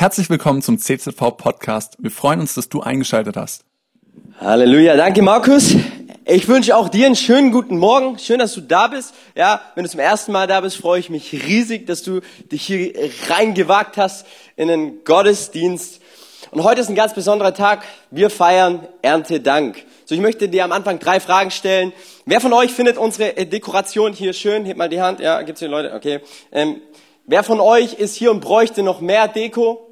Herzlich willkommen zum CZV Podcast. Wir freuen uns, dass du eingeschaltet hast. Halleluja, danke Markus. Ich wünsche auch dir einen schönen guten Morgen. Schön, dass du da bist. Ja, wenn du zum ersten Mal da bist, freue ich mich riesig, dass du dich hier reingewagt hast in den Gottesdienst. Und heute ist ein ganz besonderer Tag. Wir feiern Erntedank. So, ich möchte dir am Anfang drei Fragen stellen. Wer von euch findet unsere Dekoration hier schön? Hebt mal die Hand. Ja, gibt's hier Leute? Okay. Ähm, wer von euch ist hier und bräuchte noch mehr Deko?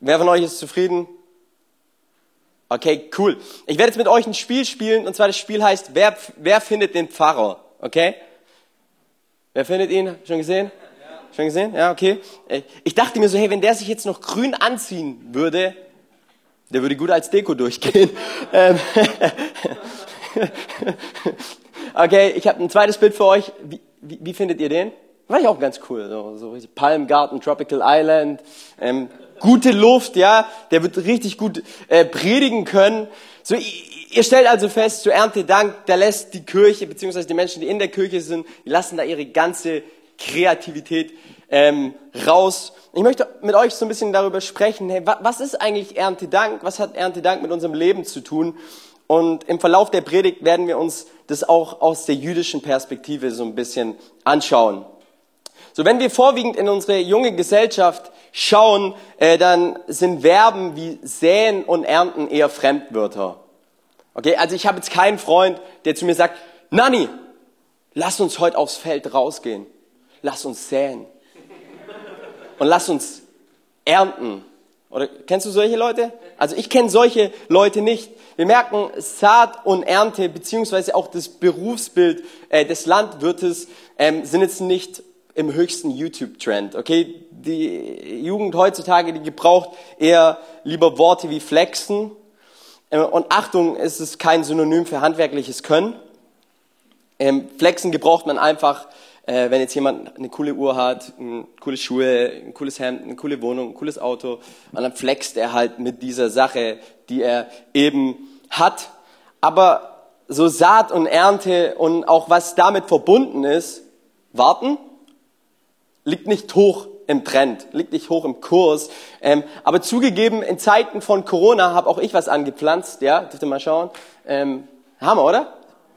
Wer von euch ist zufrieden? Okay, cool. Ich werde jetzt mit euch ein Spiel spielen, und zwar das Spiel heißt, wer, wer findet den Pfarrer? Okay? Wer findet ihn? Schon gesehen? Ja. Schon gesehen? Ja, okay. Ich dachte mir so, hey, wenn der sich jetzt noch grün anziehen würde, der würde gut als Deko durchgehen. Ähm, okay, ich habe ein zweites Bild für euch. Wie, wie, wie findet ihr den? War ich auch ganz cool. So, so Palmgarten, Tropical Island. Ähm, gute Luft, ja, der wird richtig gut äh, predigen können. So, ihr stellt also fest, zu Erntedank, da lässt die Kirche, beziehungsweise die Menschen, die in der Kirche sind, die lassen da ihre ganze Kreativität ähm, raus. Ich möchte mit euch so ein bisschen darüber sprechen, hey, was ist eigentlich Erntedank? Was hat Erntedank mit unserem Leben zu tun? Und im Verlauf der Predigt werden wir uns das auch aus der jüdischen Perspektive so ein bisschen anschauen. So, wenn wir vorwiegend in unsere junge Gesellschaft schauen, äh, dann sind Verben wie säen und ernten eher Fremdwörter. Okay, also ich habe jetzt keinen Freund, der zu mir sagt, Nani, lass uns heute aufs Feld rausgehen. Lass uns säen. Und lass uns ernten. Oder kennst du solche Leute? Also ich kenne solche Leute nicht. Wir merken, Saat und Ernte, beziehungsweise auch das Berufsbild äh, des Landwirtes, ähm, sind jetzt nicht im höchsten YouTube-Trend. Okay, die Jugend heutzutage, die gebraucht eher lieber Worte wie flexen. Ähm, und Achtung, es ist kein Synonym für handwerkliches Können. Ähm, flexen gebraucht man einfach, äh, wenn jetzt jemand eine coole Uhr hat, coole Schuhe, ein cooles Hemd, eine coole Wohnung, ein cooles Auto. Und dann flext er halt mit dieser Sache, die er eben hat. Aber so Saat und Ernte und auch was damit verbunden ist, warten, liegt nicht hoch im Trend, liegt nicht hoch im Kurs. Ähm, aber zugegeben, in Zeiten von Corona habe auch ich was angepflanzt. Ja, dürft ihr mal schauen. Ähm, Hammer, oder?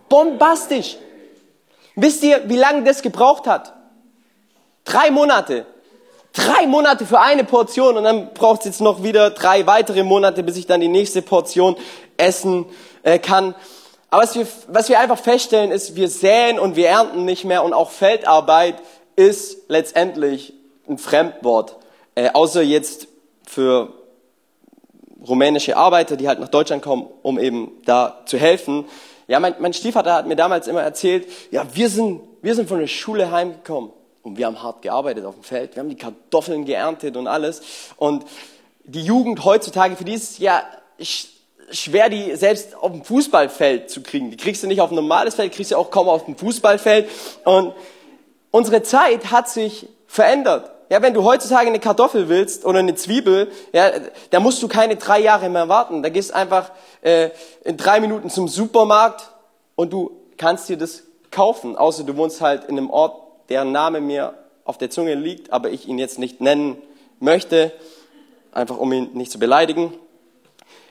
Bombastisch. Wisst ihr, wie lange das gebraucht hat? Drei Monate. Drei Monate für eine Portion und dann braucht es jetzt noch wieder drei weitere Monate, bis ich dann die nächste Portion essen äh, kann. Aber was wir, was wir einfach feststellen ist, wir säen und wir ernten nicht mehr und auch Feldarbeit ist letztendlich ein Fremdwort, äh, außer jetzt für rumänische Arbeiter, die halt nach Deutschland kommen, um eben da zu helfen. Ja, mein, mein Stiefvater hat mir damals immer erzählt, ja, wir sind, wir sind von der Schule heimgekommen und wir haben hart gearbeitet auf dem Feld, wir haben die Kartoffeln geerntet und alles. Und die Jugend heutzutage, für die ist ja schwer, die selbst auf dem Fußballfeld zu kriegen. Die kriegst du nicht auf ein normales Feld, kriegst du auch kaum auf dem Fußballfeld. Und unsere Zeit hat sich verändert. Ja, wenn du heutzutage eine Kartoffel willst oder eine Zwiebel, ja, da musst du keine drei Jahre mehr warten. Da gehst einfach äh, in drei Minuten zum Supermarkt und du kannst dir das kaufen. Außer du wohnst halt in einem Ort, deren Name mir auf der Zunge liegt, aber ich ihn jetzt nicht nennen möchte, einfach um ihn nicht zu beleidigen.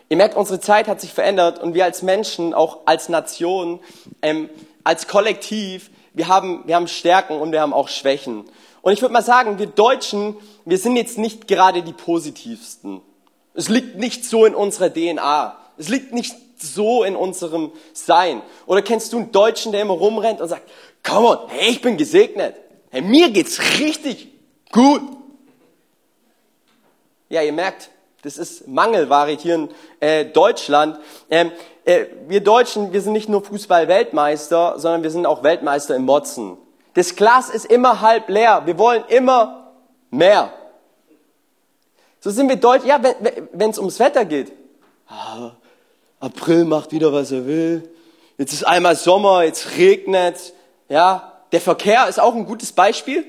Ihr merkt, unsere Zeit hat sich verändert und wir als Menschen, auch als Nation, ähm, als Kollektiv, wir haben, wir haben Stärken und wir haben auch Schwächen. Und ich würde mal sagen, wir Deutschen, wir sind jetzt nicht gerade die positivsten. Es liegt nicht so in unserer DNA. Es liegt nicht so in unserem Sein. Oder kennst du einen Deutschen, der immer rumrennt und sagt, come on, hey, ich bin gesegnet. Hey, mir geht's richtig gut. Ja, ihr merkt, das ist Mangelware hier in äh, Deutschland. Ähm, äh, wir Deutschen, wir sind nicht nur Fußball-Weltmeister, sondern wir sind auch Weltmeister im Motzen. Das Glas ist immer halb leer. Wir wollen immer mehr. So sind wir Deutsch. Ja, wenn es ums Wetter geht. Ah, April macht wieder, was er will. Jetzt ist einmal Sommer, jetzt regnet. Ja, der Verkehr ist auch ein gutes Beispiel.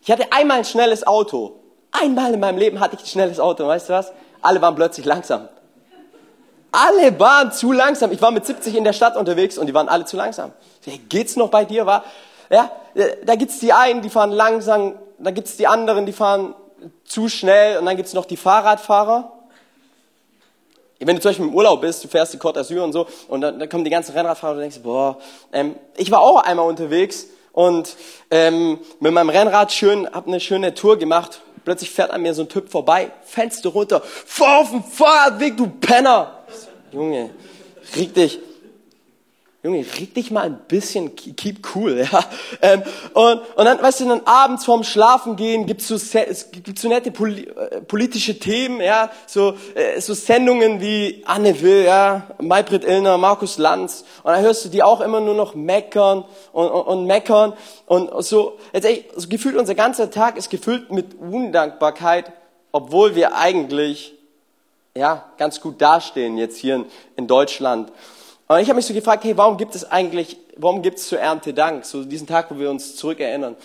Ich hatte einmal ein schnelles Auto. Einmal in meinem Leben hatte ich ein schnelles Auto. Weißt du was? Alle waren plötzlich langsam. Alle waren zu langsam. Ich war mit 70 in der Stadt unterwegs und die waren alle zu langsam. Geht's noch bei dir? War, ja, äh, da gibt's die einen, die fahren langsam, da gibt's die anderen, die fahren zu schnell und dann gibt's noch die Fahrradfahrer. Wenn du zum Beispiel im Urlaub bist, du fährst die Côte d'Azur und so, und dann, dann kommen die ganzen Rennradfahrer und du denkst, boah, ähm, ich war auch einmal unterwegs und ähm, mit meinem Rennrad schön, hab eine schöne Tour gemacht. Plötzlich fährt an mir so ein Typ vorbei, Fenster runter, fahr auf dem Fahrradweg, du Penner! Junge, reg dich. Junge, reg dich mal ein bisschen, keep cool, ja. Ähm, und, und dann, weißt du, dann abends vorm Schlafen gehen gibt's so, es gibt so nette poli äh, politische Themen, ja, so, äh, so Sendungen wie Anne Will, ja, Maybrit Illner, Markus Lanz. Und dann hörst du die auch immer nur noch meckern und, und, und meckern. Und so, jetzt ey, so gefühlt unser ganzer Tag ist gefüllt mit Undankbarkeit, obwohl wir eigentlich, ja, ganz gut dastehen jetzt hier in, in Deutschland. Und ich habe mich so gefragt, hey, warum gibt es eigentlich, warum gibt es zur Ernte Dank, so diesen Tag, wo wir uns zurückerinnern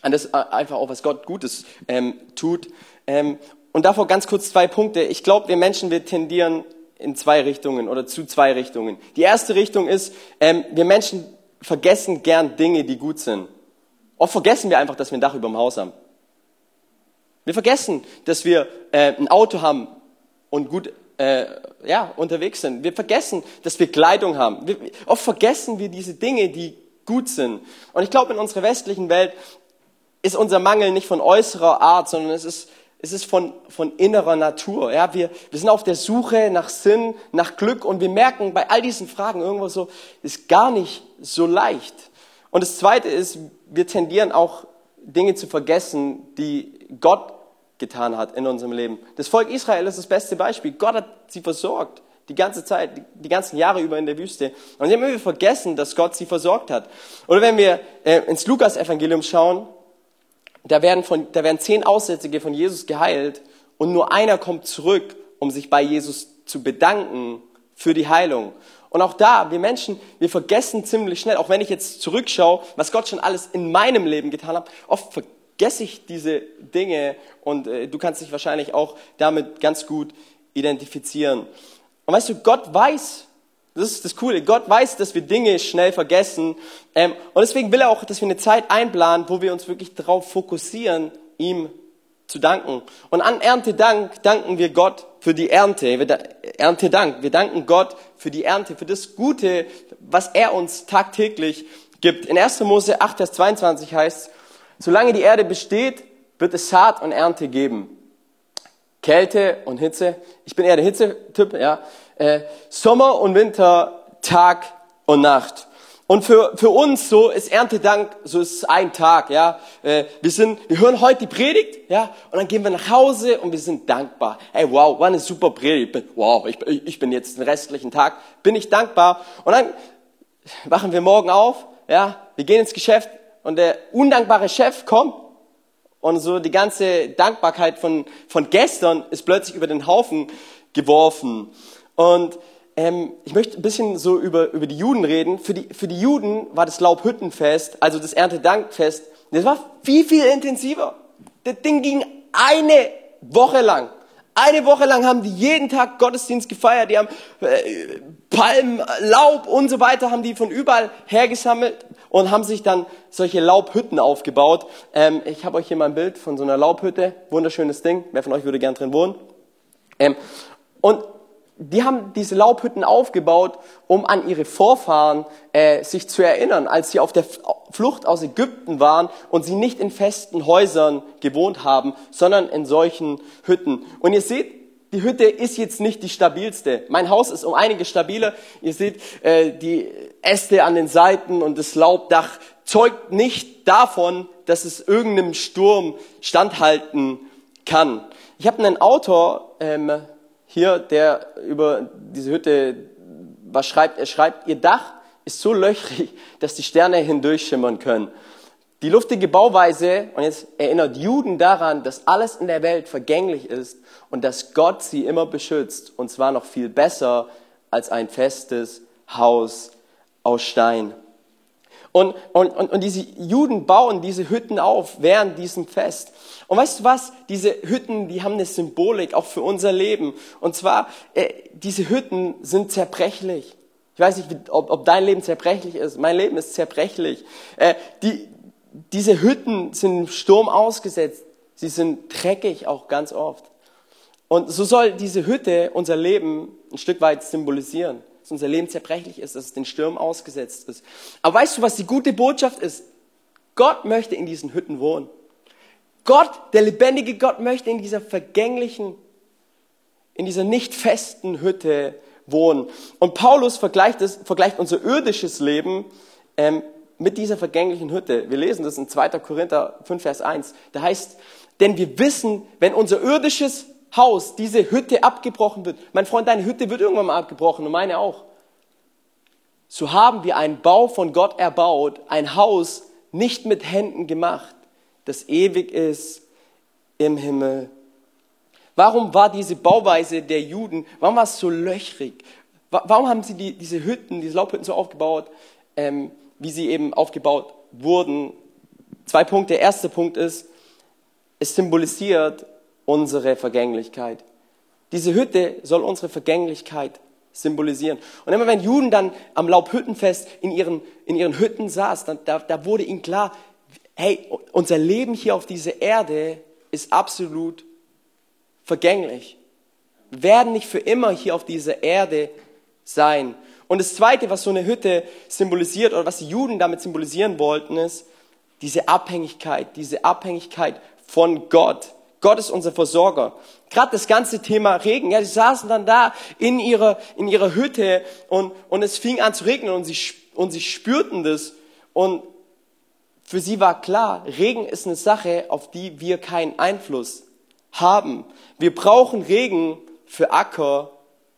an das äh, einfach auch, was Gott Gutes ähm, tut. Ähm, und davor ganz kurz zwei Punkte. Ich glaube, wir Menschen, wir tendieren in zwei Richtungen oder zu zwei Richtungen. Die erste Richtung ist, ähm, wir Menschen vergessen gern Dinge, die gut sind. Oft vergessen wir einfach, dass wir ein Dach über dem Haus haben. Wir vergessen, dass wir äh, ein Auto haben und gut äh, ja, unterwegs sind. Wir vergessen, dass wir Kleidung haben. Wir, oft vergessen wir diese Dinge, die gut sind. Und ich glaube, in unserer westlichen Welt ist unser Mangel nicht von äußerer Art, sondern es ist, es ist von, von innerer Natur. Ja, wir, wir sind auf der Suche nach Sinn, nach Glück und wir merken bei all diesen Fragen irgendwo so, ist gar nicht so leicht. Und das Zweite ist, wir tendieren auch Dinge zu vergessen, die Gott getan hat in unserem Leben. Das Volk Israel ist das beste Beispiel. Gott hat sie versorgt. Die ganze Zeit, die ganzen Jahre über in der Wüste. Und sie haben irgendwie vergessen, dass Gott sie versorgt hat. Oder wenn wir äh, ins Lukas-Evangelium schauen, da werden, von, da werden zehn Aussätzige von Jesus geheilt und nur einer kommt zurück, um sich bei Jesus zu bedanken für die Heilung. Und auch da, wir Menschen, wir vergessen ziemlich schnell, auch wenn ich jetzt zurückschaue, was Gott schon alles in meinem Leben getan hat, oft vergessen vergesse ich diese Dinge und äh, du kannst dich wahrscheinlich auch damit ganz gut identifizieren. Und weißt du, Gott weiß, das ist das Coole, Gott weiß, dass wir Dinge schnell vergessen ähm, und deswegen will er auch, dass wir eine Zeit einplanen, wo wir uns wirklich darauf fokussieren, ihm zu danken. Und an Erntedank danken wir Gott für die Ernte. Erntedank. Wir danken Gott für die Ernte, für das Gute, was er uns tagtäglich gibt. In 1. Mose 8, Vers 22 heißt Solange die Erde besteht, wird es Saat und Ernte geben. Kälte und Hitze. Ich bin eher der Hitzetyp, ja. Äh, Sommer und Winter, Tag und Nacht. Und für, für uns so ist Erntedank, so ist ein Tag, ja. Äh, wir sind, wir hören heute die Predigt, ja, und dann gehen wir nach Hause und wir sind dankbar. Hey, wow, war eine super Predigt. Wow, ich, ich bin jetzt den restlichen Tag, bin ich dankbar. Und dann wachen wir morgen auf, ja, wir gehen ins Geschäft, und der undankbare Chef kommt und so die ganze Dankbarkeit von, von gestern ist plötzlich über den Haufen geworfen. Und ähm, ich möchte ein bisschen so über, über die Juden reden. Für die, für die Juden war das Laubhüttenfest, also das Erntedankfest, das war viel, viel intensiver. Das Ding ging eine Woche lang. Eine Woche lang haben die jeden Tag Gottesdienst gefeiert. Die haben äh, Palmen, Laub und so weiter haben die von überall hergesammelt und haben sich dann solche Laubhütten aufgebaut. Ähm, ich habe euch hier mal ein Bild von so einer Laubhütte. Wunderschönes Ding. Wer von euch würde gern drin wohnen? Ähm, und die haben diese Laubhütten aufgebaut, um an ihre Vorfahren äh, sich zu erinnern, als sie auf der Flucht aus Ägypten waren und sie nicht in festen Häusern gewohnt haben, sondern in solchen Hütten. Und ihr seht, die Hütte ist jetzt nicht die stabilste. Mein Haus ist um einige stabiler. Ihr seht äh, die Äste an den Seiten und das Laubdach zeugt nicht davon, dass es irgendeinem Sturm standhalten kann. Ich habe einen Autor ähm, hier, der über diese Hütte was schreibt. Er schreibt, ihr Dach ist so löchrig, dass die Sterne hindurchschimmern können. Die luftige Bauweise, und jetzt erinnert Juden daran, dass alles in der Welt vergänglich ist und dass Gott sie immer beschützt, und zwar noch viel besser als ein festes Haus aus Stein. Und, und, und, und diese Juden bauen diese Hütten auf während diesem Fest. Und weißt du was? Diese Hütten, die haben eine Symbolik auch für unser Leben. Und zwar, äh, diese Hütten sind zerbrechlich. Ich weiß nicht, ob, ob dein Leben zerbrechlich ist. Mein Leben ist zerbrechlich. Äh, die, diese Hütten sind im Sturm ausgesetzt. Sie sind dreckig auch ganz oft. Und so soll diese Hütte unser Leben ein Stück weit symbolisieren. Dass unser Leben zerbrechlich ist, dass es den Stürmen ausgesetzt ist. Aber weißt du, was die gute Botschaft ist? Gott möchte in diesen Hütten wohnen. Gott, der lebendige Gott, möchte in dieser vergänglichen, in dieser nicht festen Hütte wohnen. Und Paulus vergleicht, es, vergleicht unser irdisches Leben ähm, mit dieser vergänglichen Hütte. Wir lesen das in 2. Korinther 5, Vers 1. Da heißt, denn wir wissen, wenn unser irdisches Haus, diese Hütte abgebrochen wird, mein Freund, deine Hütte wird irgendwann mal abgebrochen und meine auch, so haben wir einen Bau von Gott erbaut, ein Haus nicht mit Händen gemacht, das ewig ist im Himmel. Warum war diese Bauweise der Juden, warum war es so löchrig? Warum haben sie die, diese Hütten, diese Laubhütten so aufgebaut, ähm, wie sie eben aufgebaut wurden? Zwei Punkte. Der erste Punkt ist, es symbolisiert unsere Vergänglichkeit. Diese Hütte soll unsere Vergänglichkeit symbolisieren. Und immer wenn Juden dann am Laubhüttenfest in ihren, in ihren Hütten saßen, dann, da, da wurde ihnen klar, hey, unser Leben hier auf dieser Erde ist absolut vergänglich. Wir werden nicht für immer hier auf dieser Erde sein. Und das Zweite, was so eine Hütte symbolisiert oder was die Juden damit symbolisieren wollten, ist diese Abhängigkeit, diese Abhängigkeit von Gott. Gott ist unser Versorger. Gerade das ganze Thema Regen. Ja, sie saßen dann da in ihrer, in ihrer Hütte und, und es fing an zu regnen und sie, und sie spürten das. Und für sie war klar, Regen ist eine Sache, auf die wir keinen Einfluss haben. Wir brauchen Regen für Acker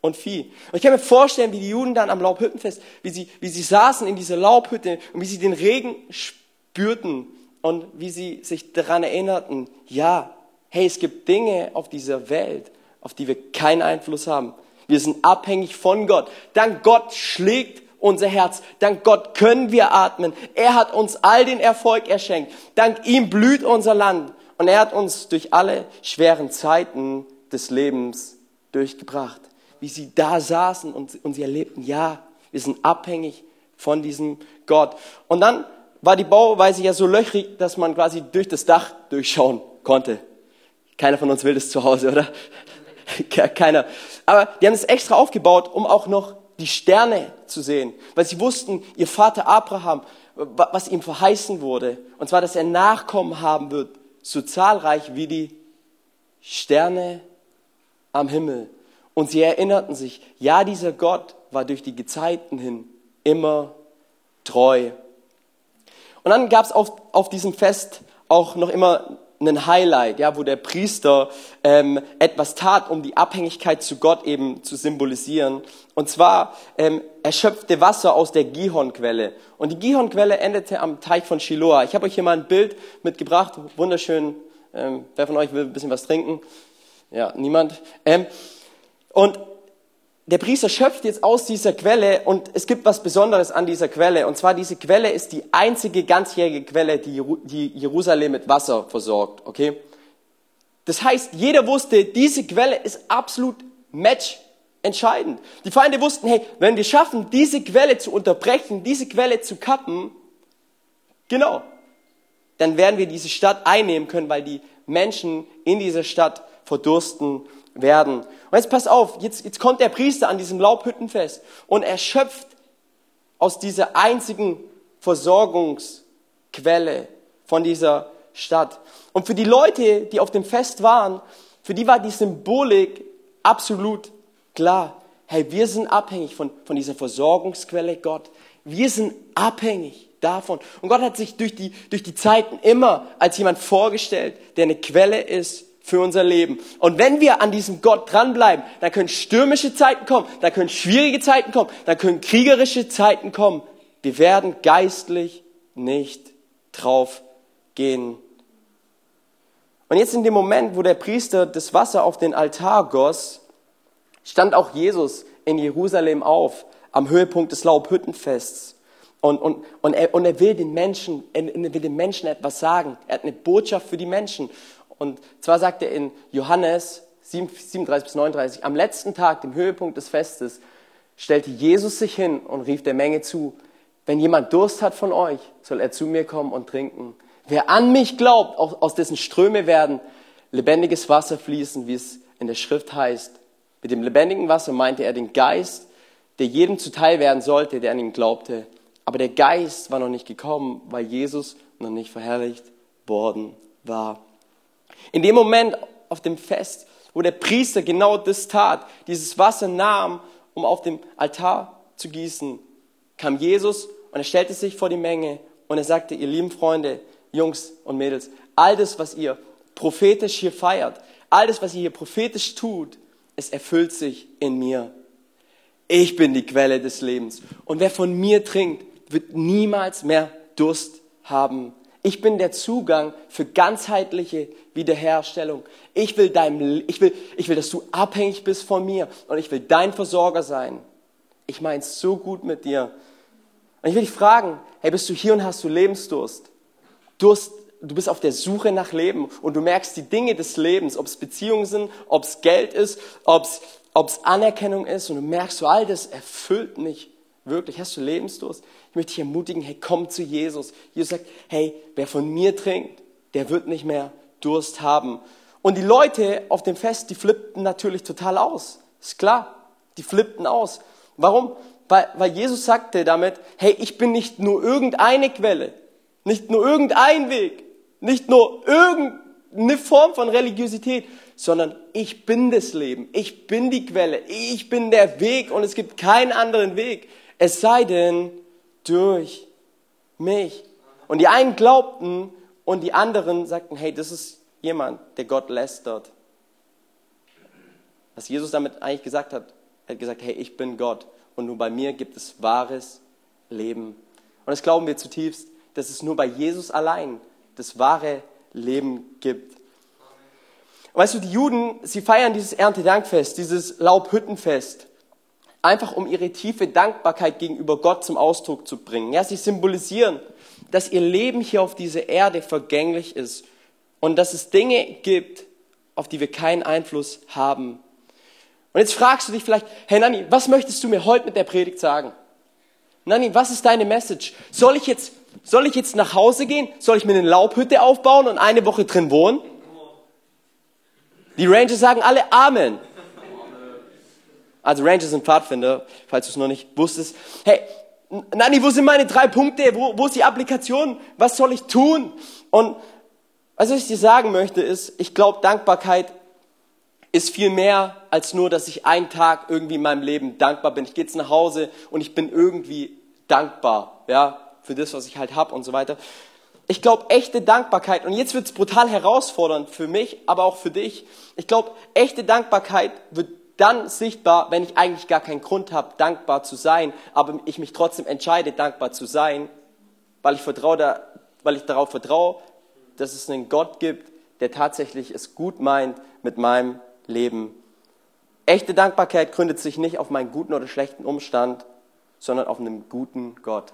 und Vieh. Und ich kann mir vorstellen, wie die Juden dann am Laubhüttenfest, wie sie, wie sie saßen in dieser Laubhütte und wie sie den Regen spürten und wie sie sich daran erinnerten, ja, hey, es gibt Dinge auf dieser Welt, auf die wir keinen Einfluss haben. Wir sind abhängig von Gott. Dank Gott schlägt unser Herz. Dank Gott können wir atmen. Er hat uns all den Erfolg erschenkt. Dank ihm blüht unser Land. Und er hat uns durch alle schweren Zeiten des Lebens durchgebracht. Wie sie da saßen und, und sie erlebten, ja, wir sind abhängig von diesem Gott. Und dann war die Bauweise ja so löchrig, dass man quasi durch das Dach durchschauen konnte. Keiner von uns will das zu Hause, oder? Keiner. Aber die haben es extra aufgebaut, um auch noch die Sterne zu sehen, weil sie wussten, ihr Vater Abraham, was ihm verheißen wurde, und zwar, dass er Nachkommen haben wird, so zahlreich wie die Sterne am Himmel. Und sie erinnerten sich, ja, dieser Gott war durch die Gezeiten hin immer treu. Und dann gab es auf, auf diesem Fest auch noch immer ein Highlight, ja, wo der Priester ähm, etwas tat, um die Abhängigkeit zu Gott eben zu symbolisieren. Und zwar ähm, er schöpfte Wasser aus der Gihonquelle. Und die Gihonquelle endete am Teich von Shiloah. Ich habe euch hier mal ein Bild mitgebracht, wunderschön. Ähm, wer von euch will ein bisschen was trinken? Ja, niemand. Ähm, und der Priester schöpft jetzt aus dieser Quelle und es gibt was Besonderes an dieser Quelle. Und zwar diese Quelle ist die einzige ganzjährige Quelle, die, Jerusalem mit Wasser versorgt. Okay? Das heißt, jeder wusste, diese Quelle ist absolut match entscheidend. Die Feinde wussten, hey, wenn wir schaffen, diese Quelle zu unterbrechen, diese Quelle zu kappen, genau, dann werden wir diese Stadt einnehmen können, weil die Menschen in dieser Stadt verdursten werden. Und jetzt pass auf, jetzt, jetzt kommt der Priester an diesem Laubhüttenfest und er schöpft aus dieser einzigen Versorgungsquelle von dieser Stadt. Und für die Leute, die auf dem Fest waren, für die war die Symbolik absolut klar. Hey, wir sind abhängig von, von dieser Versorgungsquelle Gott. Wir sind abhängig davon. Und Gott hat sich durch die, durch die Zeiten immer als jemand vorgestellt, der eine Quelle ist für unser Leben. Und wenn wir an diesem Gott dranbleiben, dann können stürmische Zeiten kommen, dann können schwierige Zeiten kommen, dann können kriegerische Zeiten kommen. Wir werden geistlich nicht drauf gehen. Und jetzt in dem Moment, wo der Priester das Wasser auf den Altar goss, stand auch Jesus in Jerusalem auf, am Höhepunkt des Laubhüttenfests. Und, und, und, er, und er will den Menschen, er will den Menschen etwas sagen. Er hat eine Botschaft für die Menschen. Und zwar sagt er in Johannes 37 bis 39, am letzten Tag, dem Höhepunkt des Festes, stellte Jesus sich hin und rief der Menge zu, wenn jemand Durst hat von euch, soll er zu mir kommen und trinken. Wer an mich glaubt, aus dessen Ströme werden lebendiges Wasser fließen, wie es in der Schrift heißt. Mit dem lebendigen Wasser meinte er den Geist, der jedem zuteil werden sollte, der an ihn glaubte. Aber der Geist war noch nicht gekommen, weil Jesus noch nicht verherrlicht worden war. In dem Moment auf dem Fest, wo der Priester genau das tat, dieses Wasser nahm, um auf dem Altar zu gießen, kam Jesus und er stellte sich vor die Menge und er sagte, ihr lieben Freunde, Jungs und Mädels, all das, was ihr prophetisch hier feiert, all das, was ihr hier prophetisch tut, es erfüllt sich in mir. Ich bin die Quelle des Lebens. Und wer von mir trinkt, wird niemals mehr Durst haben. Ich bin der Zugang für ganzheitliche Wiederherstellung. Ich will, dein, ich, will, ich will, dass du abhängig bist von mir und ich will dein Versorger sein. Ich meine es so gut mit dir. Und ich will dich fragen, hey, bist du hier und hast du Lebensdurst? Durst, du bist auf der Suche nach Leben und du merkst die Dinge des Lebens, ob es Beziehungen sind, ob es Geld ist, ob es Anerkennung ist und du merkst, so all das erfüllt mich wirklich. Hast du Lebensdurst? Ich möchte dich ermutigen, hey, komm zu Jesus. Jesus sagt, hey, wer von mir trinkt, der wird nicht mehr Durst haben. Und die Leute auf dem Fest, die flippten natürlich total aus. Ist klar, die flippten aus. Warum? Weil, weil Jesus sagte damit, hey, ich bin nicht nur irgendeine Quelle, nicht nur irgendein Weg, nicht nur irgendeine Form von Religiosität, sondern ich bin das Leben, ich bin die Quelle, ich bin der Weg und es gibt keinen anderen Weg, es sei denn durch mich. Und die einen glaubten und die anderen sagten, hey, das ist jemand, der Gott lästert. Was Jesus damit eigentlich gesagt hat, er hat gesagt, hey, ich bin Gott und nur bei mir gibt es wahres Leben. Und das glauben wir zutiefst, dass es nur bei Jesus allein das wahre Leben gibt. weißt du, die Juden, sie feiern dieses Erntedankfest, dieses Laubhüttenfest, einfach um ihre tiefe Dankbarkeit gegenüber Gott zum Ausdruck zu bringen. Ja, sie symbolisieren, dass ihr Leben hier auf dieser Erde vergänglich ist und dass es Dinge gibt, auf die wir keinen Einfluss haben. Und jetzt fragst du dich vielleicht, hey Nanni, was möchtest du mir heute mit der Predigt sagen? Nanni, was ist deine Message? Soll ich jetzt, soll ich jetzt nach Hause gehen? Soll ich mir eine Laubhütte aufbauen und eine Woche drin wohnen? Die Rangers sagen alle Amen. Also Rangers sind Pfadfinder, falls du es noch nicht wusstest. Hey, Nanni, wo sind meine drei Punkte? Wo, wo ist die Applikation? Was soll ich tun? Und was ich dir sagen möchte ist, ich glaube, Dankbarkeit ist viel mehr als nur, dass ich einen Tag irgendwie in meinem Leben dankbar bin. Ich gehe jetzt nach Hause und ich bin irgendwie dankbar, ja, für das, was ich halt habe und so weiter. Ich glaube, echte Dankbarkeit, und jetzt wird es brutal herausfordernd für mich, aber auch für dich. Ich glaube, echte Dankbarkeit wird dann sichtbar, wenn ich eigentlich gar keinen Grund habe, dankbar zu sein, aber ich mich trotzdem entscheide, dankbar zu sein, weil ich, vertraue da, weil ich darauf vertraue, dass es einen Gott gibt, der tatsächlich es gut meint mit meinem Leben. Echte Dankbarkeit gründet sich nicht auf meinen guten oder schlechten Umstand, sondern auf einem guten Gott.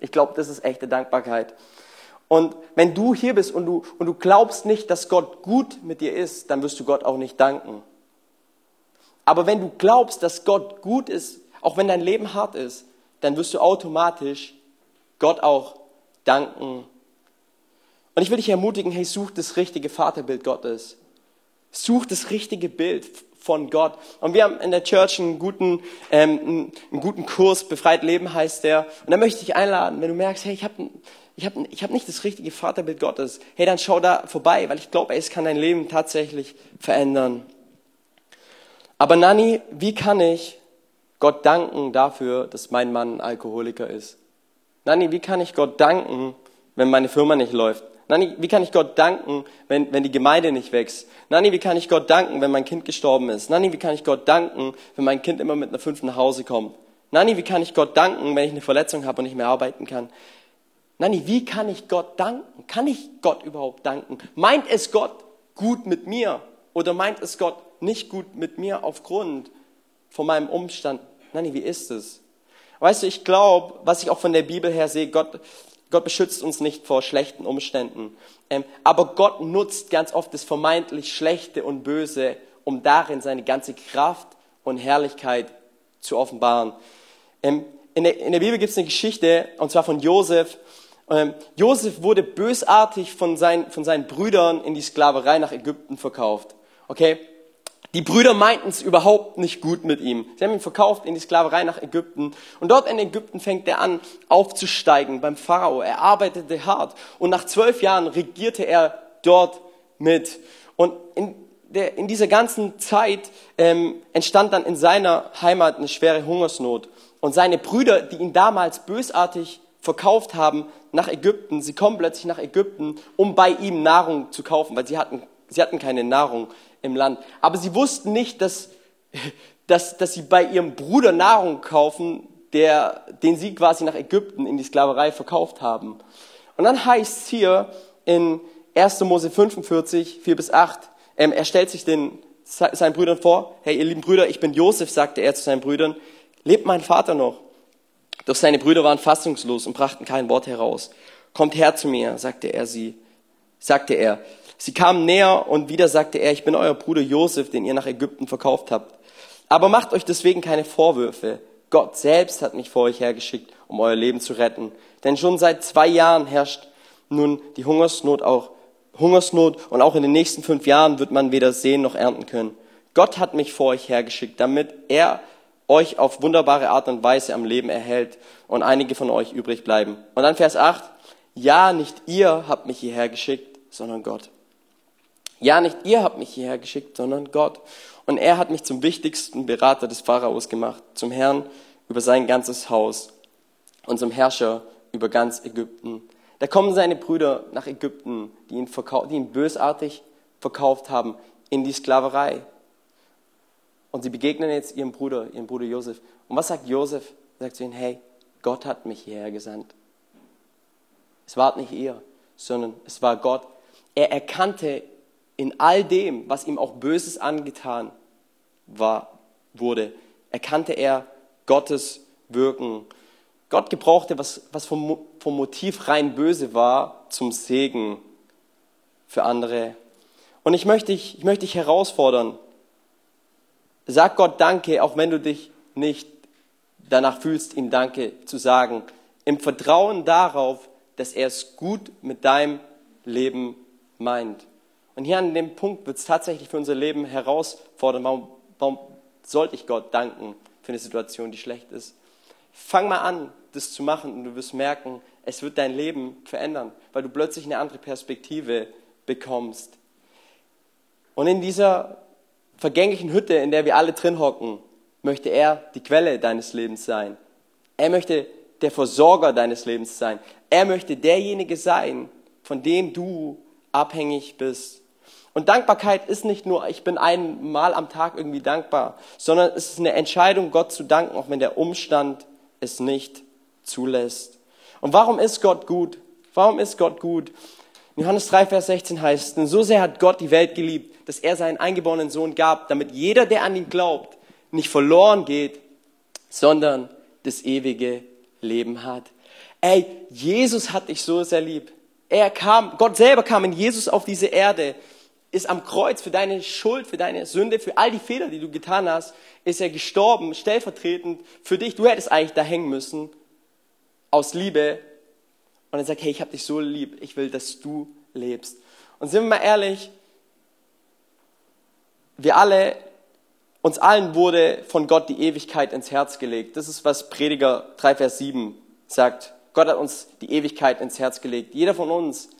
Ich glaube, das ist echte Dankbarkeit. Und wenn du hier bist und du, und du glaubst nicht, dass Gott gut mit dir ist, dann wirst du Gott auch nicht danken. Aber wenn du glaubst, dass Gott gut ist, auch wenn dein Leben hart ist, dann wirst du automatisch Gott auch danken. Und ich will dich ermutigen, hey, such das richtige Vaterbild Gottes. Such das richtige Bild von Gott. Und wir haben in der Church einen guten, ähm, einen guten Kurs, Befreit Leben heißt der. Und da möchte ich dich einladen, wenn du merkst, hey, ich habe ich hab, ich hab nicht das richtige Vaterbild Gottes, hey, dann schau da vorbei, weil ich glaube, es kann dein Leben tatsächlich verändern. Aber Nanni, wie kann ich Gott danken dafür, dass mein Mann ein Alkoholiker ist? Nanni, wie kann ich Gott danken, wenn meine Firma nicht läuft? Nani, wie kann ich Gott danken, wenn, wenn die Gemeinde nicht wächst? Nani, wie kann ich Gott danken, wenn mein Kind gestorben ist? Nani, wie kann ich Gott danken, wenn mein Kind immer mit einer fünf nach Hause kommt? Nani, wie kann ich Gott danken, wenn ich eine Verletzung habe und nicht mehr arbeiten kann? Nani, wie kann ich Gott danken? Kann ich Gott überhaupt danken? Meint es Gott gut mit mir? Oder meint es Gott nicht gut mit mir aufgrund von meinem Umstand? Nani, wie ist es? Weißt du, ich glaube, was ich auch von der Bibel her sehe, Gott, Gott beschützt uns nicht vor schlechten Umständen. Ähm, aber Gott nutzt ganz oft das vermeintlich Schlechte und Böse, um darin seine ganze Kraft und Herrlichkeit zu offenbaren. Ähm, in, der, in der Bibel gibt es eine Geschichte, und zwar von Josef. Ähm, Josef wurde bösartig von seinen, von seinen Brüdern in die Sklaverei nach Ägypten verkauft. Okay? Die Brüder meinten es überhaupt nicht gut mit ihm. Sie haben ihn verkauft in die Sklaverei nach Ägypten. Und dort in Ägypten fängt er an, aufzusteigen beim Pharao. Er arbeitete hart. Und nach zwölf Jahren regierte er dort mit. Und in, der, in dieser ganzen Zeit ähm, entstand dann in seiner Heimat eine schwere Hungersnot. Und seine Brüder, die ihn damals bösartig verkauft haben nach Ägypten, sie kommen plötzlich nach Ägypten, um bei ihm Nahrung zu kaufen, weil sie hatten, sie hatten keine Nahrung im Land. Aber sie wussten nicht, dass, dass, dass sie bei ihrem Bruder Nahrung kaufen, der, den sie quasi nach Ägypten in die Sklaverei verkauft haben. Und dann heißt es hier in 1. Mose 45, 4 bis 8, ähm, er stellt sich den, seinen Brüdern vor, hey ihr lieben Brüder, ich bin Josef, sagte er zu seinen Brüdern, lebt mein Vater noch? Doch seine Brüder waren fassungslos und brachten kein Wort heraus. Kommt her zu mir, sagte er sie, sagte er. Sie kamen näher und wieder sagte er, ich bin euer Bruder Josef, den ihr nach Ägypten verkauft habt. Aber macht euch deswegen keine Vorwürfe. Gott selbst hat mich vor euch hergeschickt, um euer Leben zu retten. Denn schon seit zwei Jahren herrscht nun die Hungersnot auch, Hungersnot und auch in den nächsten fünf Jahren wird man weder sehen noch ernten können. Gott hat mich vor euch hergeschickt, damit er euch auf wunderbare Art und Weise am Leben erhält und einige von euch übrig bleiben. Und dann Vers 8. Ja, nicht ihr habt mich hierher geschickt, sondern Gott. Ja, nicht ihr habt mich hierher geschickt, sondern Gott. Und er hat mich zum wichtigsten Berater des Pharaos gemacht, zum Herrn über sein ganzes Haus und zum Herrscher über ganz Ägypten. Da kommen seine Brüder nach Ägypten, die ihn, die ihn bösartig verkauft haben, in die Sklaverei. Und sie begegnen jetzt ihrem Bruder, ihrem Bruder Josef. Und was sagt Josef? Er sagt zu ihnen, hey, Gott hat mich hierher gesandt. Es war nicht ihr, sondern es war Gott. Er erkannte in all dem, was ihm auch Böses angetan war, wurde, erkannte er Gottes Wirken. Gott gebrauchte, was, was vom, vom Motiv rein böse war, zum Segen für andere. Und ich möchte dich, ich möchte dich herausfordern. Sag Gott Danke, auch wenn du dich nicht danach fühlst, ihm Danke zu sagen. Im Vertrauen darauf, dass er es gut mit deinem Leben meint. Und hier an dem Punkt wird es tatsächlich für unser Leben herausfordernd. Warum, warum sollte ich Gott danken für eine Situation, die schlecht ist? Fang mal an, das zu machen und du wirst merken, es wird dein Leben verändern, weil du plötzlich eine andere Perspektive bekommst. Und in dieser vergänglichen Hütte, in der wir alle drin hocken, möchte er die Quelle deines Lebens sein. Er möchte der Versorger deines Lebens sein. Er möchte derjenige sein, von dem du abhängig bist. Und Dankbarkeit ist nicht nur, ich bin einmal am Tag irgendwie dankbar, sondern es ist eine Entscheidung, Gott zu danken, auch wenn der Umstand es nicht zulässt. Und warum ist Gott gut? Warum ist Gott gut? In Johannes 3, Vers 16 heißt denn so sehr hat Gott die Welt geliebt, dass er seinen eingeborenen Sohn gab, damit jeder, der an ihn glaubt, nicht verloren geht, sondern das ewige Leben hat. Ey, Jesus hat dich so sehr lieb. Er kam, Gott selber kam in Jesus auf diese Erde, ist am Kreuz für deine Schuld, für deine Sünde, für all die Fehler, die du getan hast, ist er gestorben, stellvertretend für dich. Du hättest eigentlich da hängen müssen, aus Liebe. Und er sagt, hey, ich habe dich so lieb, ich will, dass du lebst. Und sind wir mal ehrlich, wir alle, uns allen wurde von Gott die Ewigkeit ins Herz gelegt. Das ist, was Prediger 3, Vers 7 sagt. Gott hat uns die Ewigkeit ins Herz gelegt. Jeder von uns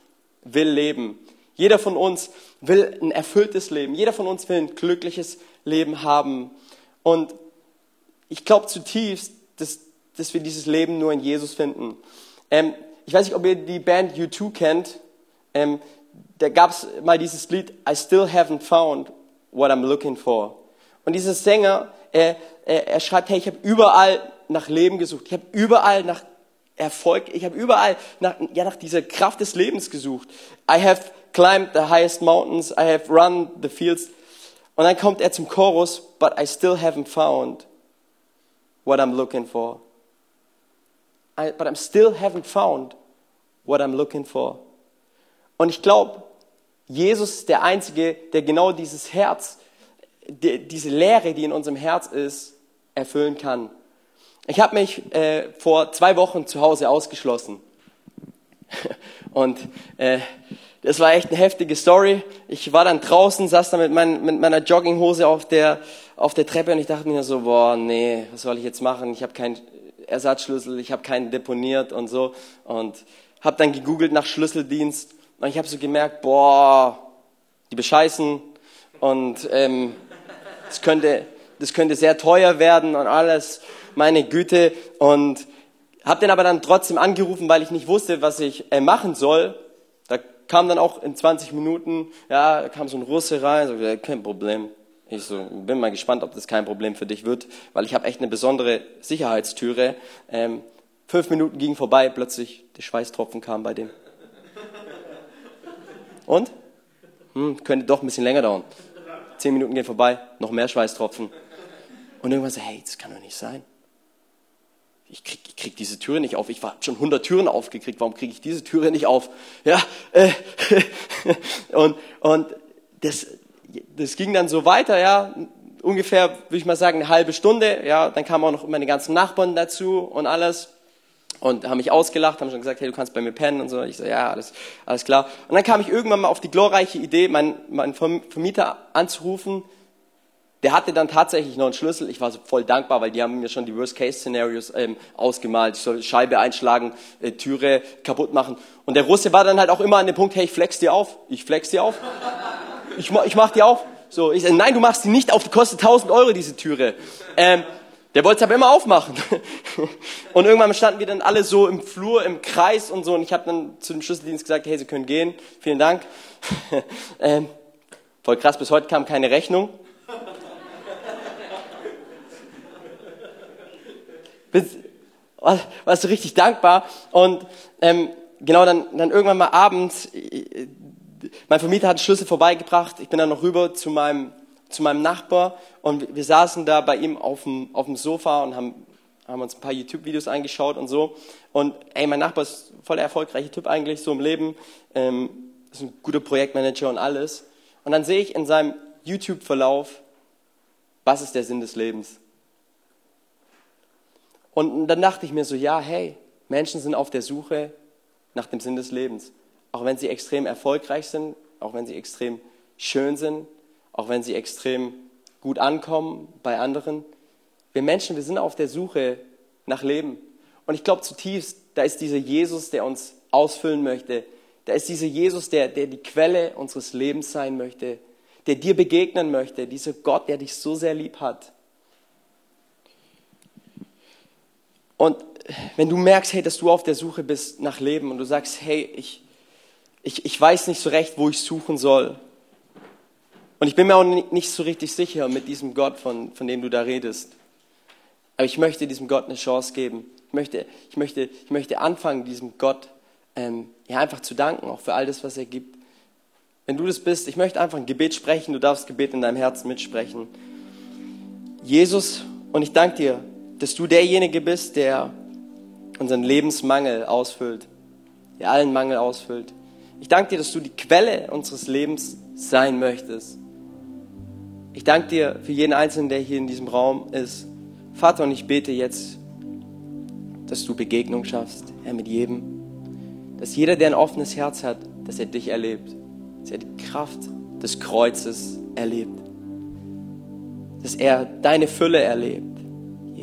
will leben. Jeder von uns will ein erfülltes Leben. Jeder von uns will ein glückliches Leben haben. Und ich glaube zutiefst, dass, dass wir dieses Leben nur in Jesus finden. Ähm, ich weiß nicht, ob ihr die Band U2 kennt. Ähm, da gab es mal dieses Lied I Still Haven't Found What I'm Looking For. Und dieser Sänger, er, er, er schreibt, hey, ich habe überall nach Leben gesucht. Ich habe überall nach Erfolg, ich habe überall nach, ja, nach dieser Kraft des Lebens gesucht. I have climbed the highest mountains, I have run the fields. Und dann kommt er zum Chorus, but I still haven't found what I'm looking for. I, but I'm still haven't found what I'm looking for. Und ich glaube, Jesus ist der Einzige, der genau dieses Herz, die, diese Leere, die in unserem Herz ist, erfüllen kann. Ich habe mich äh, vor zwei Wochen zu Hause ausgeschlossen. Und äh, das war echt eine heftige Story. Ich war dann draußen, saß da mit, mein, mit meiner Jogginghose auf der, auf der Treppe und ich dachte mir so, boah, nee, was soll ich jetzt machen? Ich habe keinen Ersatzschlüssel, ich habe keinen deponiert und so. Und habe dann gegoogelt nach Schlüsseldienst und ich habe so gemerkt, boah, die bescheißen und ähm, das, könnte, das könnte sehr teuer werden und alles, meine Güte. Und habe den aber dann trotzdem angerufen, weil ich nicht wusste, was ich äh, machen soll kam dann auch in 20 Minuten, ja, kam so ein Russe rein, so, kein Problem. Ich so, bin mal gespannt, ob das kein Problem für dich wird, weil ich habe echt eine besondere Sicherheitstüre. Ähm, fünf Minuten gingen vorbei, plötzlich der Schweißtropfen kam bei dem. Und? Hm, könnte doch ein bisschen länger dauern. Zehn Minuten gehen vorbei, noch mehr Schweißtropfen. Und irgendwann so, hey, das kann doch nicht sein ich krieg, ich krieg diese Türe nicht auf. Ich habe schon 100 Türen aufgekriegt. Warum kriege ich diese Türe nicht auf? Ja, äh, und und das, das ging dann so weiter, ja, ungefähr, würde ich mal sagen, eine halbe Stunde. Ja, dann kamen auch noch meine ganzen Nachbarn dazu und alles und haben mich ausgelacht, haben schon gesagt, hey, du kannst bei mir pennen und so. Ich so, ja, alles, alles klar. Und dann kam ich irgendwann mal auf die glorreiche Idee, meinen, meinen Vermieter anzurufen der hatte dann tatsächlich noch einen Schlüssel. Ich war voll dankbar, weil die haben mir schon die Worst-Case-Szenarios ähm, ausgemalt. Ich soll Scheibe einschlagen, äh, Türe kaputt machen. Und der Russe war dann halt auch immer an dem Punkt, hey, ich flex dir auf. Ich flex dir auf. Ich, ich mach dir auf. So, ich nein, du machst die nicht auf, die kostet 1000 Euro, diese Türe. Ähm, der wollte es aber immer aufmachen. Und irgendwann standen wir dann alle so im Flur, im Kreis und so. Und ich habe dann zu dem Schlüsseldienst gesagt, hey, Sie können gehen. Vielen Dank. ähm, voll krass, bis heute kam keine Rechnung. Warst du richtig dankbar. Und ähm, genau dann, dann irgendwann mal abends, äh, mein Vermieter hat Schlüssel vorbeigebracht. Ich bin dann noch rüber zu meinem, zu meinem Nachbar und wir saßen da bei ihm auf dem, auf dem Sofa und haben, haben uns ein paar YouTube-Videos angeschaut und so. Und ey, mein Nachbar ist voll der erfolgreiche Typ eigentlich, so im Leben. Ähm, ist ein guter Projektmanager und alles. Und dann sehe ich in seinem YouTube-Verlauf, was ist der Sinn des Lebens? Und dann dachte ich mir so, ja, hey, Menschen sind auf der Suche nach dem Sinn des Lebens. Auch wenn sie extrem erfolgreich sind, auch wenn sie extrem schön sind, auch wenn sie extrem gut ankommen bei anderen. Wir Menschen, wir sind auf der Suche nach Leben. Und ich glaube zutiefst, da ist dieser Jesus, der uns ausfüllen möchte. Da ist dieser Jesus, der, der die Quelle unseres Lebens sein möchte, der dir begegnen möchte, dieser Gott, der dich so sehr lieb hat. Und wenn du merkst, hey, dass du auf der Suche bist nach Leben und du sagst, hey, ich, ich, ich weiß nicht so recht, wo ich suchen soll. Und ich bin mir auch nicht so richtig sicher mit diesem Gott, von, von dem du da redest. Aber ich möchte diesem Gott eine Chance geben. Ich möchte, ich möchte, ich möchte anfangen, diesem Gott ähm, ja, einfach zu danken, auch für all das, was er gibt. Wenn du das bist, ich möchte einfach ein Gebet sprechen. Du darfst Gebet in deinem Herzen mitsprechen. Jesus, und ich danke dir, dass du derjenige bist, der unseren Lebensmangel ausfüllt, der allen Mangel ausfüllt. Ich danke dir, dass du die Quelle unseres Lebens sein möchtest. Ich danke dir für jeden Einzelnen, der hier in diesem Raum ist. Vater, und ich bete jetzt, dass du Begegnung schaffst, Herr, mit jedem. Dass jeder, der ein offenes Herz hat, dass er dich erlebt. Dass er die Kraft des Kreuzes erlebt. Dass er deine Fülle erlebt.